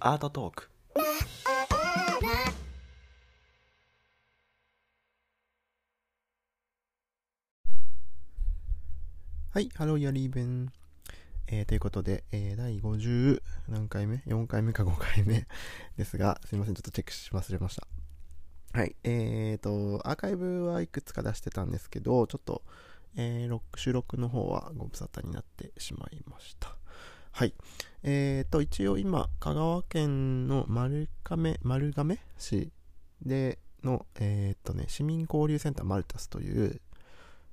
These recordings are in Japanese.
アートトークはい、ハローヤリーベン。えー、ということで、えー、第50何回目 ?4 回目か5回目？ですが、すいません、ちょっとチェックし忘れました。はい、えーと、アーカイブはいくつか出してたんですけど、ちょっと、えー、収録の方はご無沙汰になってしまいました。はい。えーと、一応今、香川県の丸亀、丸亀市での、えーとね、市民交流センターマルタスという、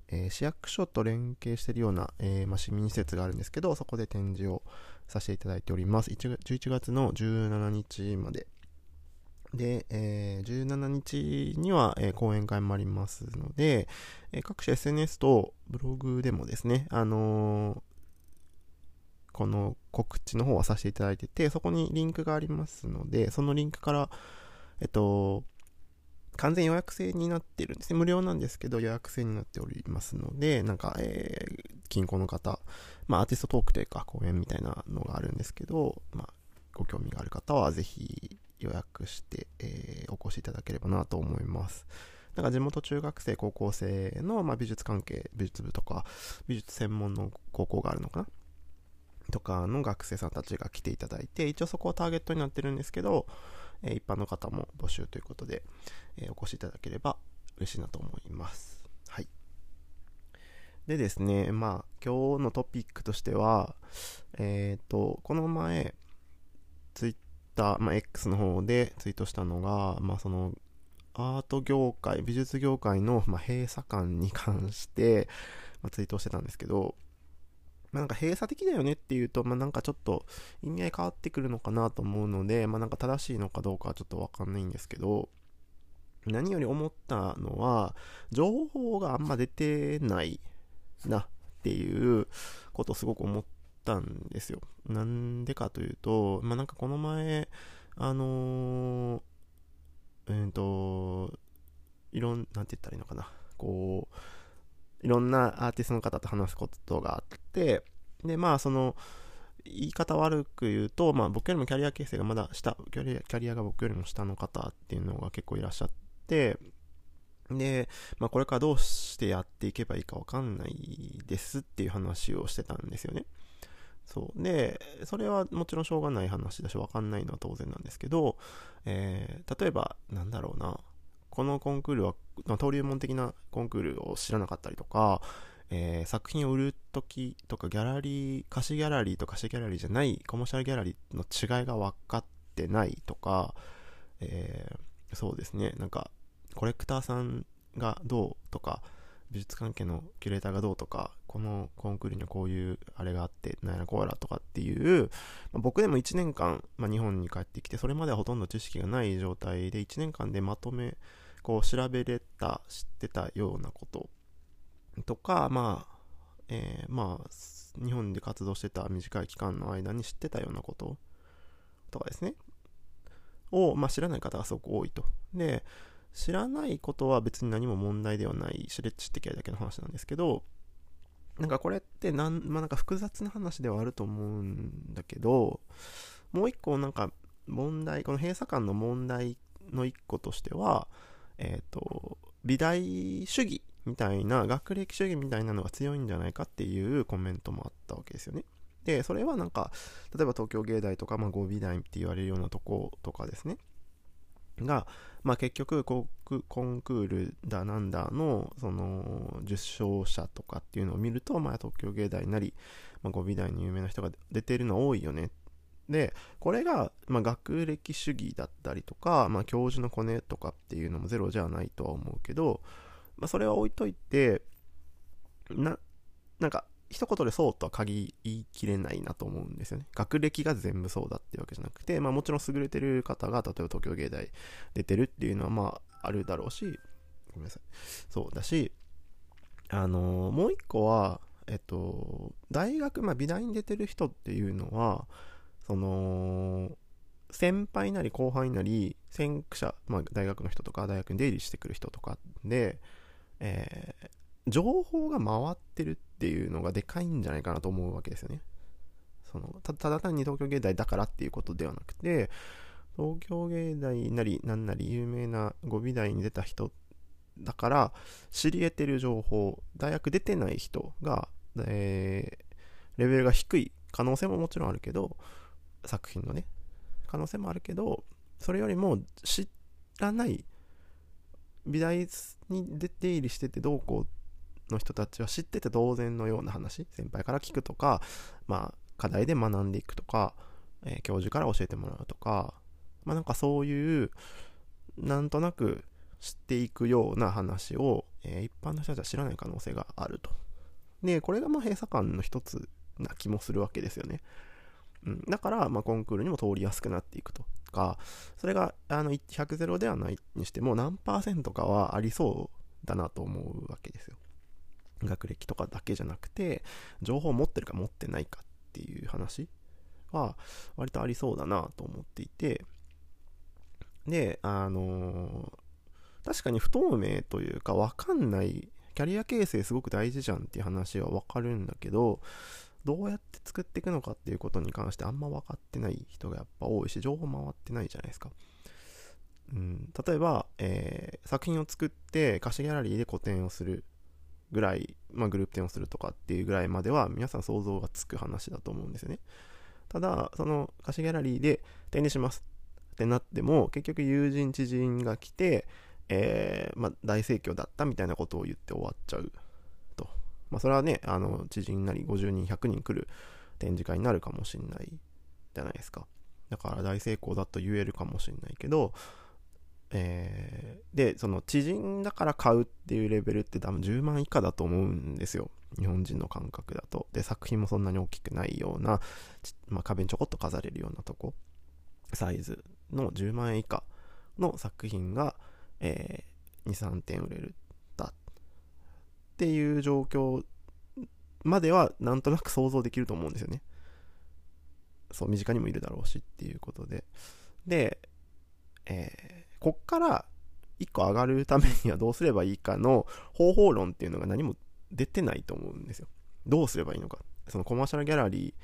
えー市役所と連携しているような、えま、市民施設があるんですけど、そこで展示をさせていただいております。11月の17日まで。で、えー17日には、えー講演会もありますので、えー各種 SNS とブログでもですね、あのこの告知の方はさせていただいてて、そこにリンクがありますので、そのリンクから、えっと、完全予約制になってるんですね。無料なんですけど予約制になっておりますので、なんか、えー、近郊の方、まあアーティストトークというか講演みたいなのがあるんですけど、まあご興味がある方はぜひ予約して、えーお越しいただければなと思います。なんか地元中学生、高校生の、まあ、美術関係、美術部とか、美術専門の高校があるのかなとかの学生さんたちが来ていただいて、一応そこはターゲットになってるんですけど、え一般の方も募集ということで、えお越しいただければ嬉しいなと思います。はい。でですね、まあ、今日のトピックとしては、えっ、と、この前、ツイッター、まあ、X の方でツイートしたのが、まあ、その、アート業界、美術業界の、ま、閉鎖感に関して、まあ、ツイートしてたんですけど、まあ、なんか閉鎖的だよねっていうと、まあ、なんかちょっと意味合い変わってくるのかなと思うので、まあ、なんか正しいのかどうかはちょっとわかんないんですけど、何より思ったのは、情報があんま出てないなっていうことをすごく思ったんですよ。なんでかというと、まあ、なんかこの前、あのー、えーと、いろん、なんて言ったらいいのかな。こう、いろんなアーティストの方と話すことがあって、で、まあ、その、言い方悪く言うと、まあ、僕よりもキャリア形成がまだ下、キャリアが僕よりも下の方っていうのが結構いらっしゃって、で、まあ、これからどうしてやっていけばいいかわかんないですっていう話をしてたんですよね。そう。で、それはもちろんしょうがない話だし、わかんないのは当然なんですけど、えー例えば、なんだろうな、このコンクールは、登竜門的なコンクールを知らなかったりとか、えー作品を売るときとか、ギャラリー、貸しギャラリーと貸しギャラリーじゃない、コマーシャルギャラリーの違いが分かってないとか、えーそうですね、なんか、コレクターさんがどうとか、美術関係のキュレーターがどうとか、このコンクールにはこういうあれがあって、なんやらこうやらとかっていう、まあ僕でも1年間、まあ、日本に帰ってきて、それまではほとんど知識がない状態で、1年間でまとめ、こう調べれた、知ってたようなこととか、まあ、えーまあ、日本で活動してた短い期間の間に知ってたようなこととかですね、を、まあ、知らない方がすごく多いと。で、知らないことは別に何も問題ではない、知れ知ってきゃだけの話なんですけど、なんかこれってなん、まあ、なんか複雑な話ではあると思うんだけど、もう一個なんか問題、この閉鎖感の問題の一個としては、えっ、と、美大主義みたいな、学歴主義みたいなのが強いんじゃないかっていうコメントもあったわけですよね。で、それはなんか、例えば東京芸大とか、まあ、合美大って言われるようなとことかですね。が、まあ、結局コ、ンクールだなんだの、その、受賞者とかっていうのを見ると、まあ、東京芸大なり、まあ、合美大に有名な人が出てるの多いよね。で、これが、まあ、学歴主義だったりとか、まあ、教授のコネとかっていうのもゼロじゃないとは思うけど、まあ、それは置いといて、な、なんか、一言でそうとは限りきれないなと思うんですよね。学歴が全部そうだっていうわけじゃなくて、まあもちろん優れてる方が、例えば東京芸大出てるっていうのはまああるだろうし、ごめんなさい。そうだし、あのーもう一個は、えっと、大学、まあ美大に出てる人っていうのは、その、先輩なり後輩なり、先駆者、まあ大学の人とか大学に出入りしてくる人とかで、えー情報が回ってるっていうのがでかいんじゃないかなと思うわけですよね。そのただ単に東京芸大だからっていうことではなくて東京芸大なりななり有名な語尾大に出た人だから知り得てる情報大学出てない人が、えー、レベルが低い可能性ももちろんあるけど作品のね可能性もあるけどそれよりも知らない美大に出て入りしててどうこうの人たちは知ってて当然のような話先輩から聞くとかまあ課題で学んでいくとか、えー、教授から教えてもらうとかまあなんかそういうなんとなく知っていくような話を、えー、一般の人たちは知らない可能性があると。で、これがまあ閉鎖感の一つな気もするわけですよね。うん、だから、まあ、コンクールにも通りやすくなっていくとか、それがあの100ゼロではないにしても何パーセントかはありそうだなと思うわけですよ。学歴とかだけじゃなくて、情報を持ってるか持ってないかっていう話は割とありそうだなと思っていて、で、あのー、確かに不透明というか分かんないキャリア形成すごく大事じゃんっていう話は分かるんだけどどうやって作っていくのかっていうことに関してあんま分かってない人がやっぱ多いし情報回ってないじゃないですか。うん、例えば、えー、作品を作って貸しギャラリーで個展をするぐらい、まあ、グループ展をするとかっていうぐらいまでは皆さん想像がつく話だと思うんですよね。ただ、その貸しギャラリーで展示しますってなっても結局友人知人が来て、えー、まあ、大盛況だったみたいなことを言って終わっちゃうと。まあ、それはね、あの、知人なり50人、100人来る展示会になるかもしんないじゃないですか。だから大成功だと言えるかもしんないけど、えー、で、その知人だから買うっていうレベルって多分10万以下だと思うんですよ。日本人の感覚だと。で、作品もそんなに大きくないような、まあ、壁にちょこっと飾れるようなとこ、サイズの10万円以下の作品が、えー、2、3点売れるだっていう状況まではなんとなく想像できると思うんですよね。そう、身近にもいるだろうしっていうことで。で、えー、こっから1個上がるためにはどうすればいいかの方法論っていうのが何も出てないと思うんですよ。どうすればいいのか。そのコマーシャルギャラリーっ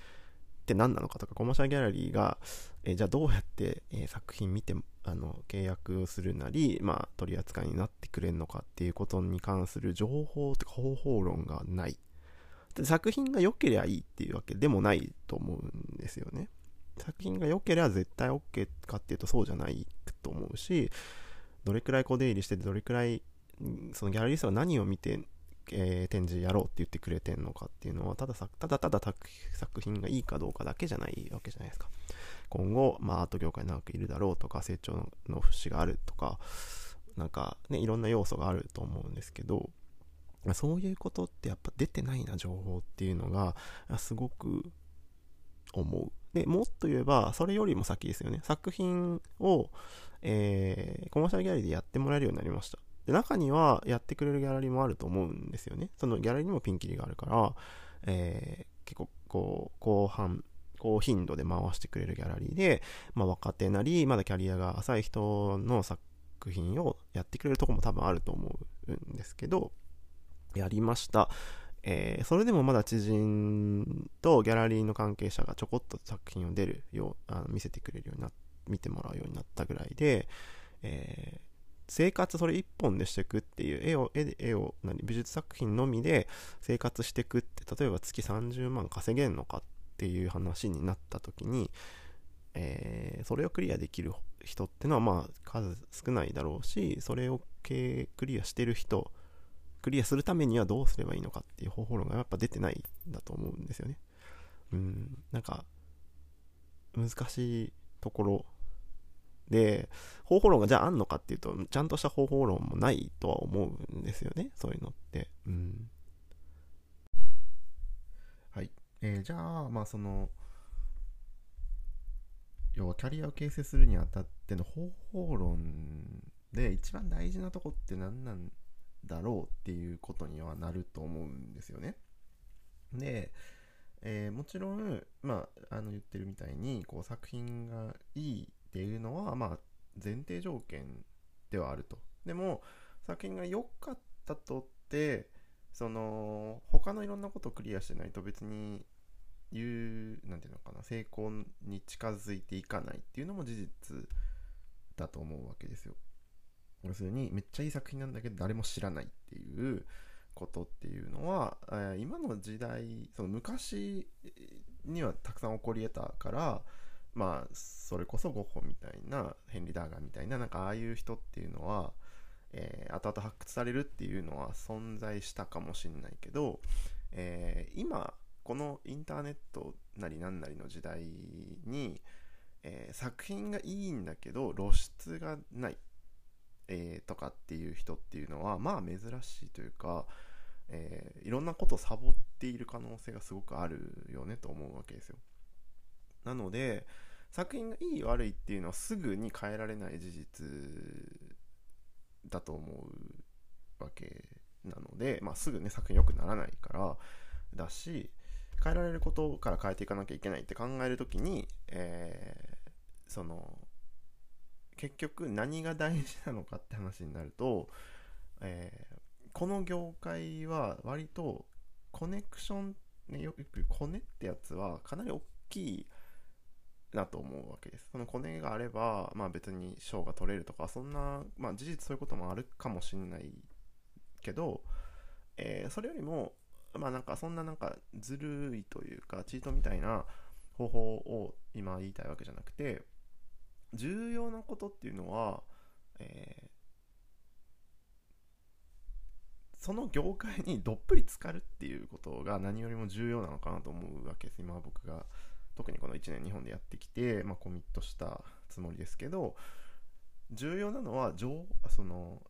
て何なのかとか、コマーシャルギャラリーが、えー、じゃあどうやって、えー、作品見て、あの、契約をするなり、まあ、取り扱いになってくれるのかっていうことに関する情報とか方法論がない。作品が良ければいいっていうわけでもないと思うんですよね。作品が良ければ絶対 OK かっていうとそうじゃないと思うし、どれくらいこう出入りしてて、どれくらい、そのギャラリストは何を見てえー、展示やろうって言ってくれてんのかっていうのはただただただ作品がいいかどうかだけじゃないわけじゃないですか。今後、まあ、アート業界長くいるだろうとか成長の節があるとかなんかねいろんな要素があると思うんですけどそういうことってやっぱ出てないな情報っていうのがすごく思う。でもっと言えばそれよりも先ですよね作品を、えー、コマーシャルギャラリーでやってもらえるようになりましたで、中にはやってくれるギャラリーもあると思うんですよね。そのギャラリーにもピンキリがあるから、えー、結構こう、後半、高頻度で回してくれるギャラリーで、まあ、若手なり、まだキャリアが浅い人の作品をやってくれるとこも多分あると思うんですけど、やりました。えー、それでもまだ知人とギャラリーの関係者がちょこっと作品を出るよう、あの見せてくれるようにな、見てもらうようになったぐらいで、えー生活それ一本でしていくっていう絵を絵絵を何美術作品のみで生活していくって例えば月30万稼げんのかっていう話になった時に、えー、それをクリアできる人ってのはまあ数少ないだろうしそれをクリアしてる人クリアするためにはどうすればいいのかっていう方法論がやっぱ出てないんだと思うんですよねうんなんか難しいところで、方法論がじゃああんのかっていうと、ちゃんとした方法論もないとは思うんですよね。そういうのって。うん。はい。えー、じゃあ、まあその、要はキャリアを形成するにあたっての方法論で一番大事なとこって何なんだろうっていうことにはなると思うんですよね。で、えー、もちろん、まあ、あの言ってるみたいにこう作品がいいっていうのは、まあ、前提条件ではあると。でも、作品が良かったとって、その、他のいろんなことをクリアしてないと別にいうなんていうのかな成功に近づいていかないっていうのも事実だと思うわけですよ要するにめっちゃいい作品なんだけど誰も知らないっていうことっていうのは、えー、今の時代その昔にはたくさん起こり得たからまあそれこそゴッホみたいなヘンリー・ダーガーみたいななんかああいう人っていうのは、えー、後々発掘されるっていうのは存在したかもしんないけど、えー、今このインターネットなりなんなりの時代に、えー、作品がいいんだけど露出がない、えー、とかっていう人っていうのはまあ珍しいというか、えー、いろんなことをサボっている可能性がすごくあるよねと思うわけですよ。なので作品がいい悪いっていうのはすぐに変えられない事実だと思うわけなので、まあ、すぐね作品良くならないからだし変えられることから変えていかなきゃいけないって考える時に、えー、その結局何が大事なのかって話になると、えー、この業界は割とコネクション、ね、よくコネってやつはかなり大きいなと思うわけです。そのコネがあれば、まあ別に賞が取れるとか、そんな、まあ事実そういうこともあるかもしんないけど、えー、それよりも、まあなんかそんななんかずるいというか、チートみたいな方法を今言いたいわけじゃなくて、重要なことっていうのは、えー、その業界にどっぷり浸かるっていうことが何よりも重要なのかなと思うわけです。今僕が特にこの1年日本でやってきて、まあ、コミットしたつもりですけど重要なのはその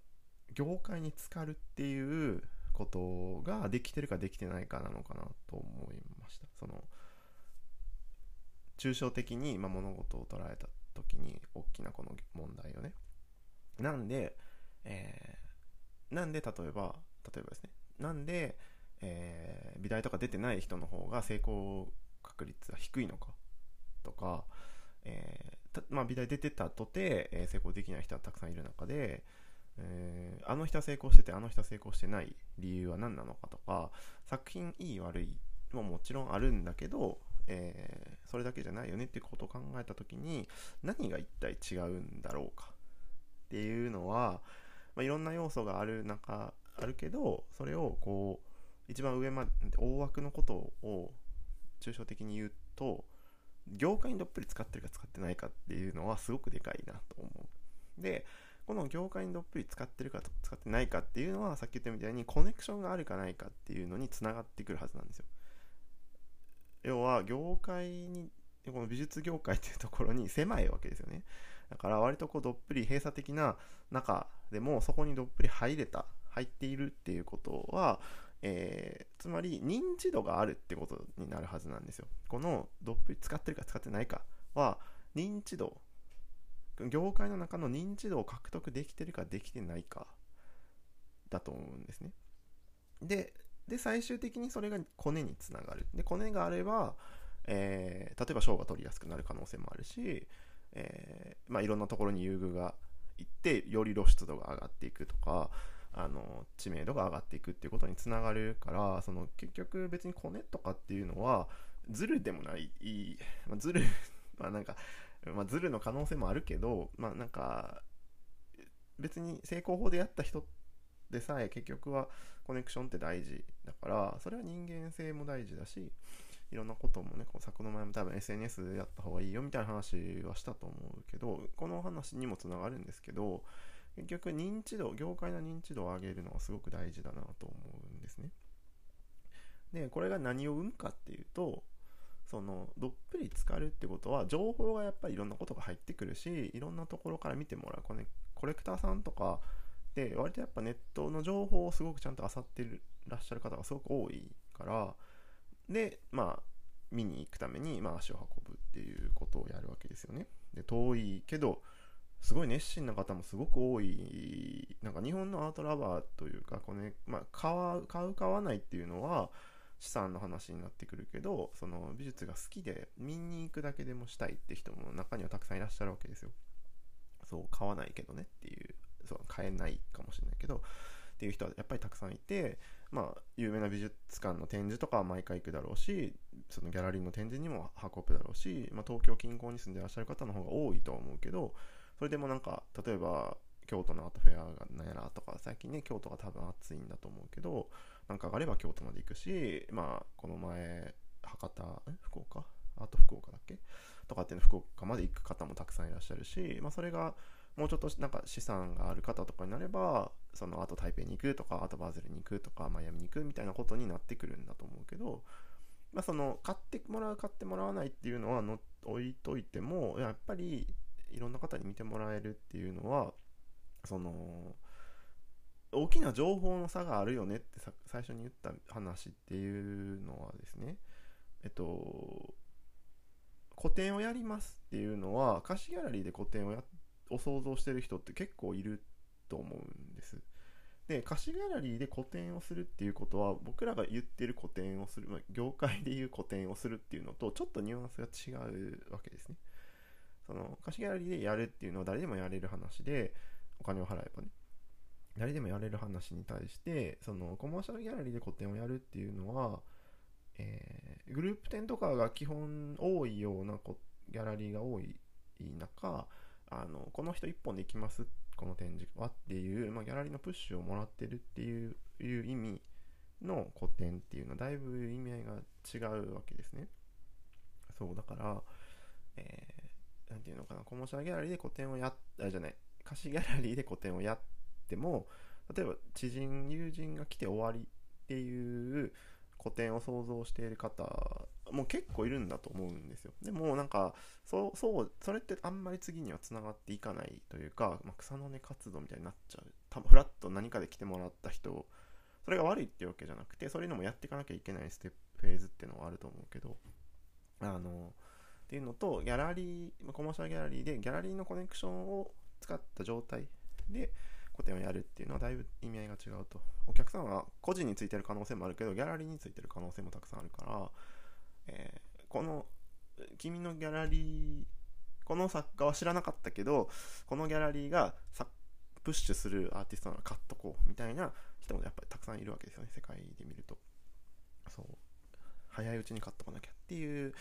業界に浸かるっていうことができてるかできてないかなのかなと思いましたその抽象的に、ま、物事を捉えた時に大きなこの問題をね。なんで、えー、なんで例えば例えばですね。なんで、えー、美大とか出てない人の方が成功確率は低いのか。とか、えー、まあ、美大出てたとて、えー、成功できない人はたくさんいる中で、えー、あの人は成功しててあの人は成功してない理由は何なのかとか作品いい悪いももちろんあるんだけど、えー、それだけじゃないよねっていうことを考えた時に何が一体違うんだろうか？っていうのは、まあ、いろんな要素がある中あるけどそれをこう一番上まで大枠のことを抽象的に言うと業界にどっぷり使ってるか使ってないかっていうのはすごくでかいなと思う。でこの業界にどっぷり使ってるか使ってないかっていうのはさっき言ったみたいにコネクションがあるかないかっていうのにつながってくるはずなんですよ。要は業界にこの美術業界っていうところに狭いわけですよねだから割とこうどっぷり閉鎖的な中でもそこにどっぷり入れた入っているっていうことはえー、つまり認知度があるってことになるはずなんですよ。このどっぷり使ってるか使ってないかは認知度業界の中の認知度を獲得できてるかできてないかだと思うんですね。でで最終的にそれがコネにつながる。でコネがあれば、えー、例えば賞が取りやすくなる可能性もあるし、えー、まあ、いろんなところに優遇がいってより露出度が上がっていくとかあの知名度が上がっていくっていうことにつながるからその結局別にコネとかっていうのはズルでもない、まあ、ズル まあなんか、まあ、ズルの可能性もあるけどまあなんか別に成功法でやった人ってでさえ結局はコネクションって大事だからそれは人間性も大事だしいろんなこともねこの作の前も多分 SNS でやった方がいいよみたいな話はしたと思うけどこの話にもつながるんですけど結局認知度、業界の認知度を上げるのはすごく大事だなと思うんですね。で、これが何を生むかっていうと、そのどっぷり浸かるってことは情報がやっぱりいろんなことが入ってくるしいろんなところから見てもらうこれコレクターさんとかで割とやっぱネットの情報をすごくちゃんと漁ってらっしゃる方がすごく多いからでまあ見に行くために、まあ、足を運ぶっていうことをやるわけですよね。で遠いけどすごい熱心な方もすごく多い。なんか日本のアートラバーというかこれ、ねまあ、買う買う買わないっていうのは資産の話になってくるけどその美術が好きで見に行くだけでもしたいって人も中にはたくさんいらっしゃるわけですよ。そう買わないけどねっていう。そう買えないかもしれないけどっていう人はやっぱりたくさんいて、まあ、有名な美術館の展示とかは毎回行くだろうしそのギャラリーの展示にも運ぶだろうし、まあ、東京近郊に住んでらっしゃる方の方が多いと思うけどそれでもなんか例えば京都のアートフェアがなんやらとか最近ね京都が多分暑いんだと思うけどなんか上がれば京都まで行くしまあこの前博多福岡？アート福岡だっけ？とかっていうの福岡まで行く方もたくさんいらっしゃるし、まあ、それがもうちょっとなんか資産がある方とかになればそのあと台北に行くとかあとバズルに行くとかマイアミに行くみたいなことになってくるんだと思うけど、まあ、その買ってもらう買ってもらわないっていうのはの置いといてもやっぱりいろんな方に見てもらえるっていうのはその大きな情報の差があるよねって最初に言った話っていうのはですね。えっと個展をやりますっていうのは貸しギャラリーで個展をやっを想像してる人って結構いると思うんです。で貸しギャラリーで個展をするっていうことは僕らが言ってる個展をする、まあ、業界でいう個展をするっていうのとちょっとニュアンスが違うわけですね。その貸しギャラリーでやるっていうのは誰でもやれる話でお金を払えばね。誰でもやれる話に対してそのコマーシャルギャラリーで個展をやるっていうのは、えー、グループ展とかが基本多いようなギャラリーが多い中あのこの人1本で行きますこの展示はっていう、まあ、ギャラリーのプッシュをもらってるっていう意味の個展っていうのはだいぶ意味合いが違うわけですね。そうだからえー、ていうのかなコモーシャルギャラリーで個展をやっあじゃない貸しギャラリーで個展をやっても例えば知人友人が来て終わりっていう個展を想像している方も結構いるんだと思うんですよ。でもなんかそうそうそれってあんまり次にはつながっていかないというか、まあ、草の根活動みたいになっちゃう。多分フラッと何かで来てもらった人それが悪いっていうわけじゃなくてそういうのもやっていかなきゃいけないステップフェーズっていうのはあると思うけどあのっていうのとギャラリーコマーシャルギャラリーでギャラリーのコネクションを使った状態で個展をやるっていうのはだいぶ意味合いが違うと。お客さんは個人についてる可能性もあるけどギャラリーについてる可能性もたくさんあるから、えー、この君のギャラリーこの作家は知らなかったけどこのギャラリーがプッシュするアーティストなら買っとこうみたいな人もやっぱりたくさんいるわけですよね世界で見ると。そう。早いうちに買っとかなきゃっていう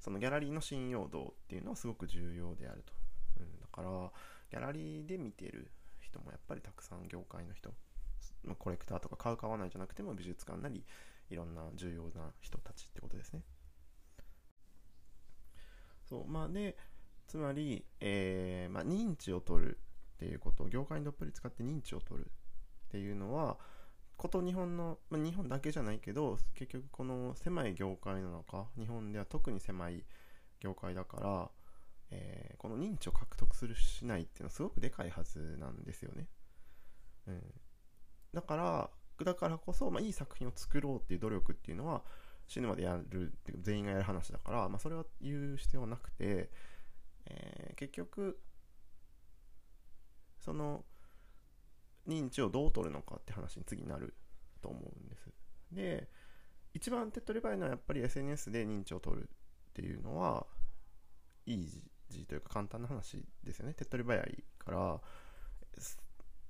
そのギャラリーの信用度っていうのはすごく重要であると、うん、だからギャラリーで見てる人もやっぱりたくさん業界の人、まあ、コレクターとか買う買わないじゃなくても美術館なりいろんな重要な人たちってことですね。そうまあでつまり、えーまあ、認知を取るっていうこと業界にどっぷり使って認知を取るっていうのはこと日本の、まあ、日本だけじゃないけど結局この狭い業界なの中日本では特に狭い業界だからえー、この認知を獲得するしないっていうのはすごくでかいはずなんですよね。うん、だからだからこそ、まあ、いい作品を作ろうっていう努力っていうのは死ぬまでやるって全員がやる話だから、まあ、それは言う必要はなくて、えー、結局その認知をどう取るのかって話に次になると思うんです。で一番手っ取り早いのはやっぱり SNS で認知を取るっていうのはいいジというか簡単な話ですよね。手っ取り早いから、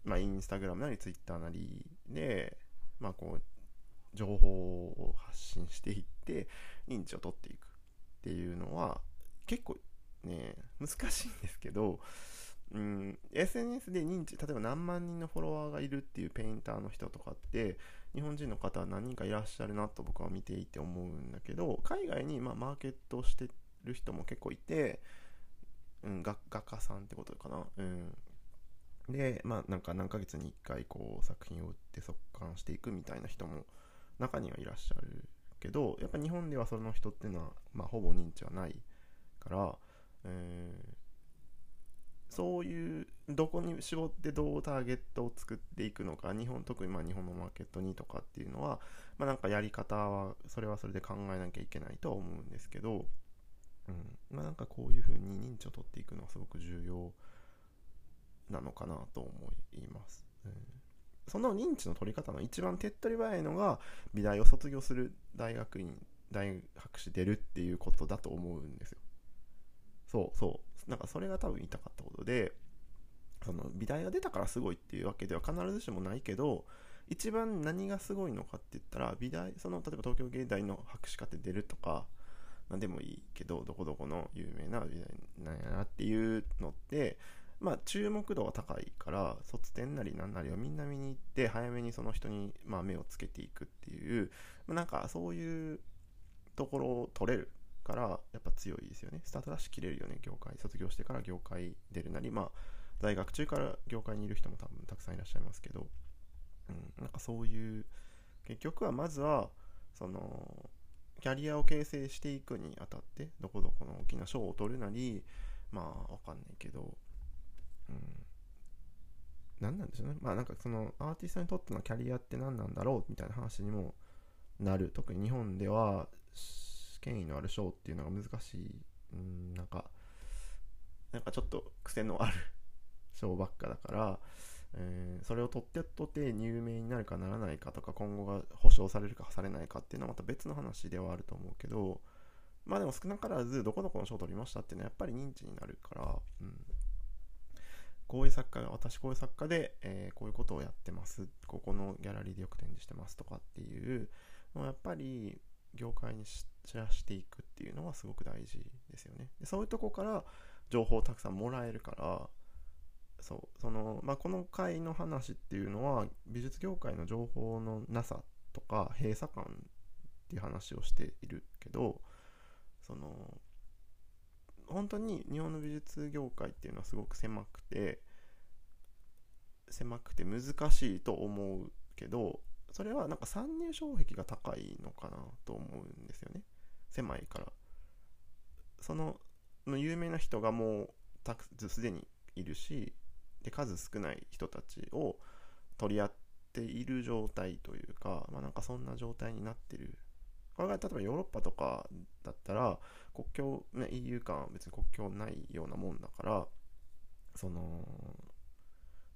まあ、インスタグラムなりツイッターなりで、まあ、こう、情報を発信していって、認知を取っていくっていうのは、結構ね、難しいんですけど、うん、SNS で認知、例えば何万人のフォロワーがいるっていうペインターの人とかって、日本人の方は何人かいらっしゃるなと僕は見ていて思うんだけど、海外にまマーケットをしてる人も結構いて、うん、画画家さんってことかな。うん。で、まあなんか何ヶ月に1回こう作品を売って速乾していくみたいな人も中にはいらっしゃるけど、やっぱ日本ではその人っていうのは、まあほぼ認知はないから、えー、そういうどこに絞ってどうターゲットを作っていくのか日本特にまあ日本のマーケットにとかっていうのは、まあ、なんかやり方はそれはそれで考えなきゃいけないとは思うんですけど、うんまあ、なんかこういうふうに認知を取っていくのはすごく重要なのかなと思います。うん、その認知の取り方の一番手っ取り早いのが美大を卒業する大学院大学士出るっていうことだと思うんですよ。そうそうなんかそれが多分言いたかったことでその美大が出たからすごいっていうわけでは必ずしもないけど一番何がすごいのかって言ったら美大その例えば東京芸大の博士課程出るとか何でもいいけどどこどこの有名な美大なんやなっていうのってまあ注目度が高いから卒展なりなんなりをみんな見に行って早めにその人にまあ目をつけていくっていうまあなんかそういうところを取れるからやっぱ強いですよね。スタートダッシュ切れるよね業界。卒業してから業界出るなりまあ在学中から業界にいる人も多分たくさんいらっしゃいますけど、うん、なんかそういう結局はまずはそのキャリアを形成していくにあたってどこどこの大きな賞を取るなりまあわかんないけど、うん、何なんでしょうね。まあなんかそのアーティストにとってのキャリアって何なんだろうみたいな話にもなる。特に日本では権威のある賞っていうのが難しい、うん、なんかなんかちょっと癖のある 賞ばっかだから、えー、それを取ってとって有名になるかならないかとか今後が保証されるかされないかっていうのはまた別の話ではあると思うけどまあでも少なからずどこどこの賞を取りましたっていうのはやっぱり認知になるから、うん、こういう作家が私こういう作家で、えー、こういうことをやってます。ここのギャラリーでよく展示してますとかっていうのはやっぱり業界に知らしていくっていうのはすごく大事ですよね。でそういうとこから情報をたくさんもらえるからそうその、まあ、この回の話っていうのは美術業界の情報のなさとか閉鎖感っていう話をしているけどその本当に日本の美術業界っていうのはすごく狭くて狭くて難しいと思うけどそれはなんか参入障壁が高いのかなと思うんですよね。狭いから。その有名な人がもうたくすでにいるしで数少ない人たちを取り合っている状態というか、まあ、なんかそんな状態になってる。これが例えばヨーロッパとかだったら国境、ね、EU 間は別に国境ないようなもんだからその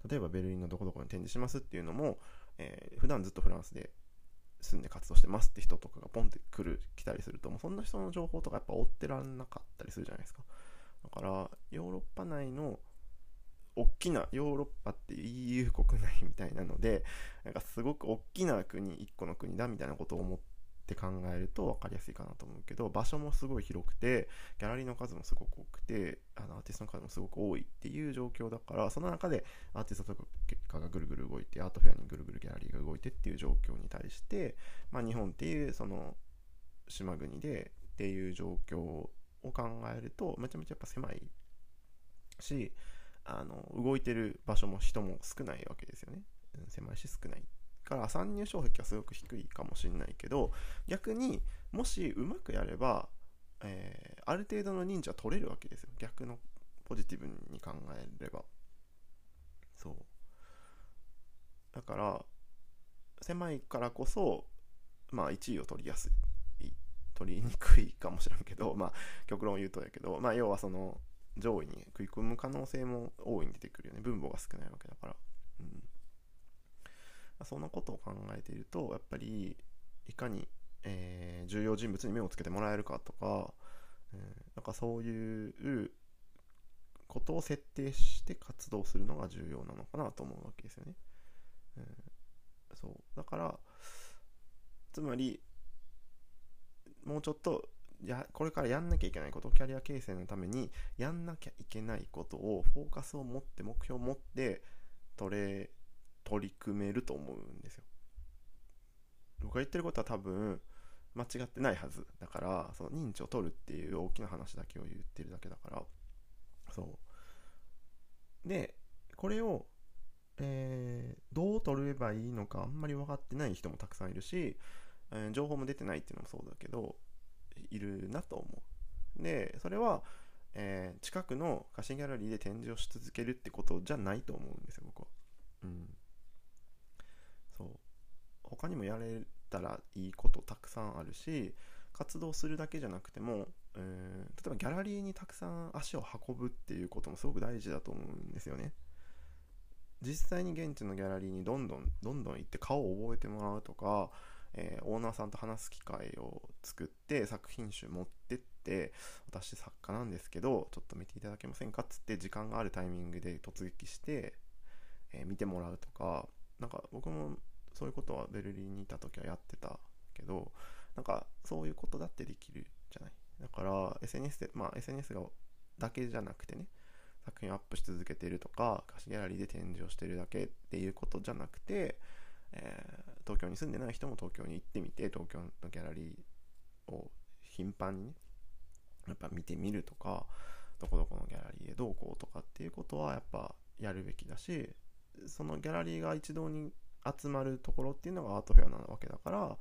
例えばベルリンのどこどこに展示しますっていうのも、えー、普段ずっとフランスで住んで活動してますって人とかがポンって来る来たりするともうそんな人の情報とかやっぱ追ってらんなかったりするじゃないですか。だからヨーロッパ内の大きなヨーロッパって EU 国内みたいなのでなんかすごく大きな国1個の国だみたいなことを思って考えると分かりやすいかなと思うけど場所もすごい広くてギャラリーの数もすごく多くてあのアーティストの数もすごく多いっていう状況だからその中でアーティストとか結果がぐるぐる動いてアートフェアにぐるぐるギャラリーが動いてっていう状況に対して、まあ、日本っていうその島国でっていう状況を考えるとめちゃめちゃやっぱ狭いしあの動いてる場所も人も少ないわけですよね、うん、狭いし少ないから参入障壁はすごく低いかもしれないけど逆にもしうまくやれば、えー、ある程度の認知は取れるわけですよ。逆のポジティブに考えれば。そう。だから狭いからこそまあ1位を取りやすい。取りにくいかもしれんけどまあ極論言うとやけどまあ要はその上位に食い込む可能性も大いに出てくるよね。分母が少ないわけだから、うん、そんなことを考えているとやっぱりいかに、えー、重要人物に目をつけてもらえるかとか、えー、なんかそういうことを設定して活動するのが重要なのかなと思うわけですよね。うん、そう。だからつまりもうちょっとやこれからやんなきゃいけないことキャリア形成のためにやんなきゃいけないことをフォーカスを持って目標を持って取れ取り組めると思うんですよ。僕が言ってることは多分間違ってないはず。だからその認知を取るっていう大きな話だけを言ってるだけだから。そう。でこれをえー、どう取ればいいのかあんまり分かってない人もたくさんいるし、えー、情報も出てないっていうのもそうだけどいるなと思う。で、それは、えー、近くの貸しギャラリーで展示をし続けるってことじゃないと思うんですよ、僕は。うん。そう。他にもやれたらいいことたくさんあるし、活動するだけじゃなくても、えー、例えばギャラリーにたくさん足を運ぶっていうこともすごく大事だと思うんですよね。実際に現地のギャラリーにどんどんどんどん行って顔を覚えてもらうとか、えー、オーナーさんと話す機会を作って作品集持ってって私作家なんですけどちょっと見ていただけませんかっつって時間があるタイミングで突撃して、えー、見てもらうとかなんか僕もそういうことはベルリンにいた時はやってたけどなんかそういうことだってできるじゃない。だから SNS でまあ SNS がだけじゃなくてね作品をアップし続けてるとか貸しギャラリーで展示をしてるだけっていうことじゃなくて、えー、東京に住んでない人も東京に行ってみて東京のギャラリーを頻繁にねやっぱ見てみるとかどこどこのギャラリーへどうこうとかっていうことはやっぱやるべきだしそのギャラリーが一堂に集まるところっていうのがアートフェアなわけだから、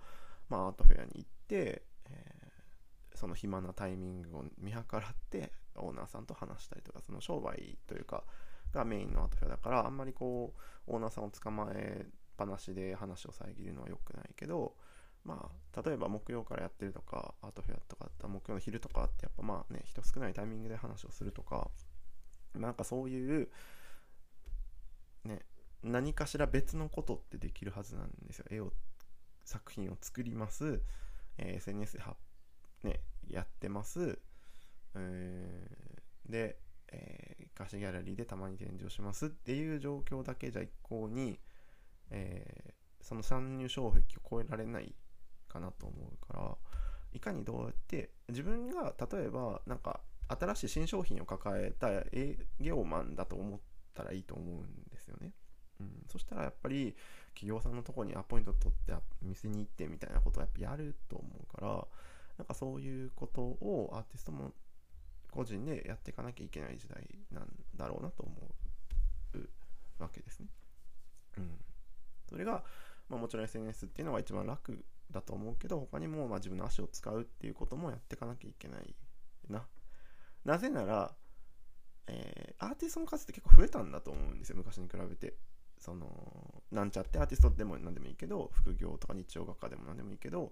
まあ、アートフェアに行って、えー、その暇なタイミングを見計らってオーナーさんと話したりとかその商売というかがメインのアートフェアだからあんまりこうオーナーさんを捕まえぱなしで話を遮るのは良くないけどまあ例えば木曜からやってるとかアートフェアとかあったら木曜の昼とかってやっぱまあね人少ないタイミングで話をするとかなんかそういうね何かしら別のことってできるはずなんですよ絵を作品を作ります、えー、SNS で、ね、やってます、えー、で、えー、貸しギャラリーでたまに展示をしますっていう状況だけじゃ一向に、えー、その参入障壁を超えられないかなと思うからいかにどうやって自分が例えばなんか新しい新商品を抱えた営業マンだと思ったらいいと思うんですよね。うん、そしたらやっぱり企業さんのとこにアポイント取って店に行ってみたいなことをやっぱやると思うからなんかそういうことをアーティストも個人でやっていかなきゃいけない時代なんだろうなと思うわけですね。うん。それが、まあ、もちろん SNS っていうのが一番楽だと思うけど他にもまあ自分の足を使うっていうこともやっていかなきゃいけないな。なぜなら、えー、アーティストの数って結構増えたんだと思うんですよ昔に比べて。そのなんちゃってアーティストでも何でもいいけど副業とか日曜学科でも何でもいいけど、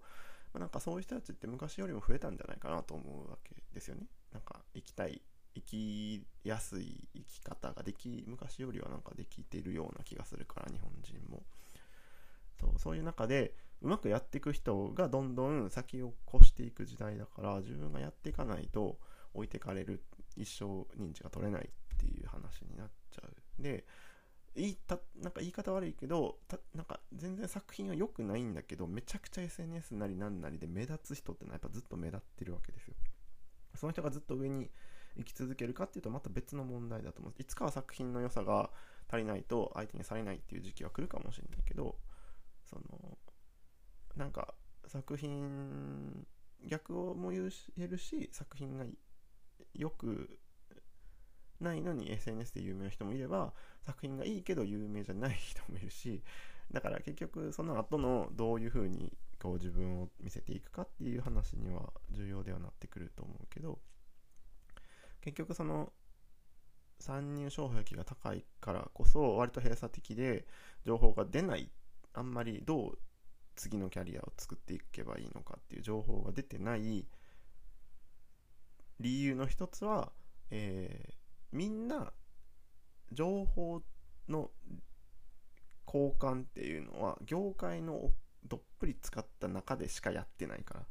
まあ、なんかそういう人たちって昔よりも増えたんじゃないかなと思うわけですよねなんか生きたい生きやすい生き方ができ昔よりはなんかできてるような気がするから日本人もそうそういう中でうまくやっていく人がどんどん先を越していく時代だから自分がやっていかないと置いてかれる一生認知が取れないっていう話になっちゃう。で言いたなんか言い方悪いけどなんか全然作品は良くないんだけどめちゃくちゃ SNS なりなんなりで目立つ人ってのはやっぱずっと目立ってるわけですよ。その人がずっと上に生き続けるかっていうとまた別の問題だと思う。いつかは作品の良さが足りないと相手にされないっていう時期は来るかもしれないけどそのなんか作品逆をも言えるし作品がよくないのに SNS で有名な人もいれば作品がいいけど有名じゃない人もいるしだから結局その後のどういうふうにこう自分を見せていくかっていう話には重要ではなってくると思うけど結局その参入障壁が高いからこそ割と閉鎖的で情報が出ないあんまりどう次のキャリアを作っていけばいいのかっていう情報が出てない理由の一つは、えー、みんな情報の交換っていうのは業界のどっぷり使った中でしかやってないから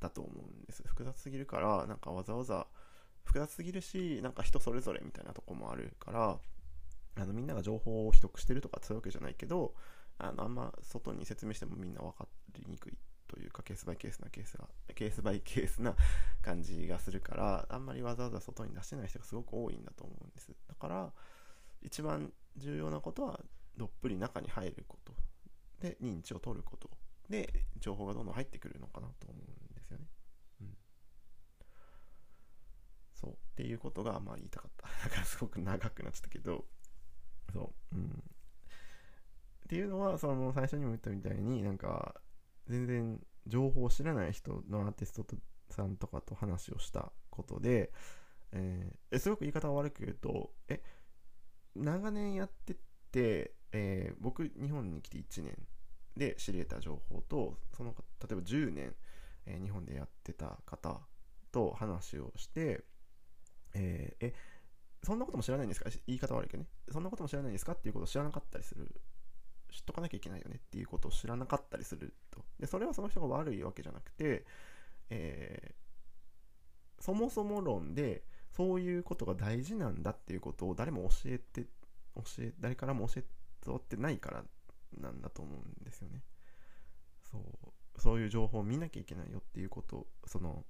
だと思うんです。複雑すぎるからなんかわざわざ複雑すぎるしなんか人それぞれみたいなとこもあるからあのみんなが情報を秘匿してるとかそういうわけじゃないけどあのあんま外に説明してもみんな分かりにくいというかケースバイケースなケースがケースバイケースな 感じがするからあんまりわざわざ外に出してない人がすごく多いんだと思うんです。だから一番重要なことはどっぷり中に入ること。で認知を取ること。で情報がどんどん入ってくるのかなと思うんですよね。うん、そう。っていうことがまあ言いたかった。だからすごく長くなっちゃったけど。そう、うん、っていうのはその最初にも言ったみたいになんか全然情報を知らない人のアーティストさんとかと話をしたことで、えー、すごく言い方を悪く言うとえ長年やってて、えー、僕日本に来て1年で知り得た情報とその例えば10年、えー、日本でやってた方と話をして、えー、えそんなことも知らないんですか？言い方悪いけどね。そんなことも知らないんですか？っていうことを知らなかったりする知っとかなきゃいけないよねっていうことを知らなかったりするとでそれはその人が悪いわけじゃなくて、えー、そもそも論でそういうことが大事なんだっていうことを誰も教えて教え誰からも教えてってないからなんだと思うんですよね。そうそういう情報を見なきゃいけないよっていうことその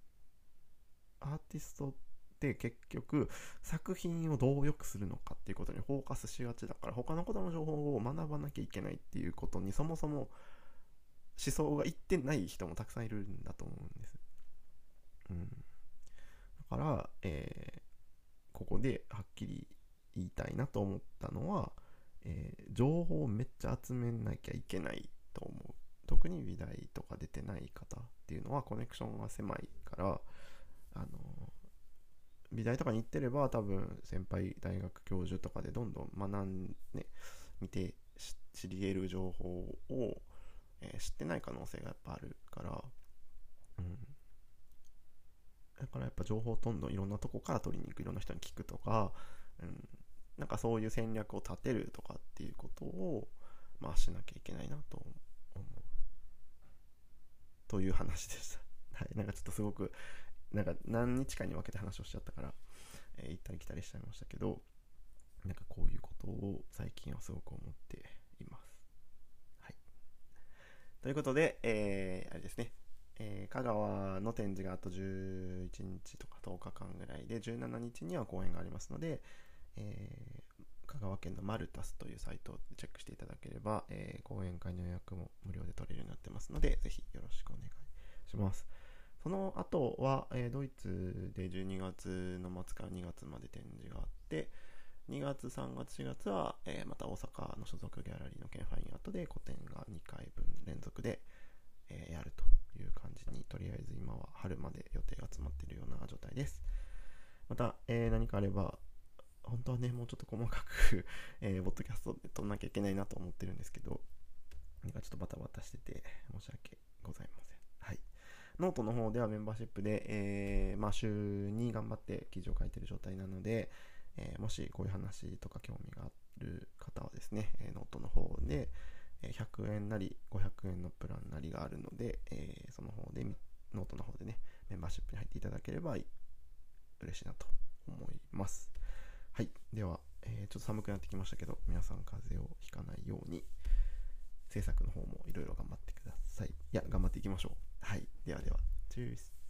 アーティストって結局作品をどう良くするのかっていうことにフォーカスしがちだから他のことの情報を学ばなきゃいけないっていうことにそもそも思想がいってない人もたくさんいるんだと思うんです。うん、だから、えー、ここではっきり言いたいなと思ったのは、えー、情報をめっちゃ集めなきゃいけないと思う。特に美大とか出てない方っていうのはコネクションが狭いから、あの美大とかに行ってれば多分先輩大学教授とかでどんどん学んで、見て知り得る情報を、えー、知ってない可能性がやっぱあるから、うん、だからやっぱ情報をどんどんいろんなとこから取りに行くいろんな人に聞くとか、うん、なんかそういう戦略を立てるとかっていうことをまあしなきゃいけないなと思う。という話でした。はい。なんかちょっとすごくなんか何日かに分けて話をしちゃったから、えー、行ったり来たりしちゃいましたけどなんかこういうことを最近はすごく思っています。はい。ということで、えー、あれですね。えー、香川の展示があと11日とか10日間ぐらいで17日には公演がありますので、えー、香川県のマルタスというサイトをチェックしていただければ、えー、講演会の予約も無料で取れるようになってますので、ぜひよろしくお願いします。その後は、えー、ドイツで12月の末から2月まで展示があって、2月、3月、4月は、えー、また大阪の所属ギャラリーのケンファインアートで個展が2回分連続で、えー、やるという感じに、とりあえず今は春まで予定が詰まっているような状態です。また、えー、何かあれば、本当はね、もうちょっと細かく えー、ポッドキャストで録んなきゃいけないなと思ってるんですけど、なんかちょっとバタバタしてて、申し訳ございません。ノートの方ではメンバーシップで、えー、まあ、週に頑張って記事を書いてる状態なので、えー、もしこういう話とか興味がある方はですね、えノートの方で、100円なり500円のプランなりがあるので、えー、その方で、ノートの方でね、メンバーシップに入っていただければ嬉しいなと思います。はい。では、え、ちょっと寒くなってきましたけど、皆さん風邪をひかないように、制作の方もいろいろ頑張ってください。いや、頑張っていきましょう。はい。ではでは、チュース。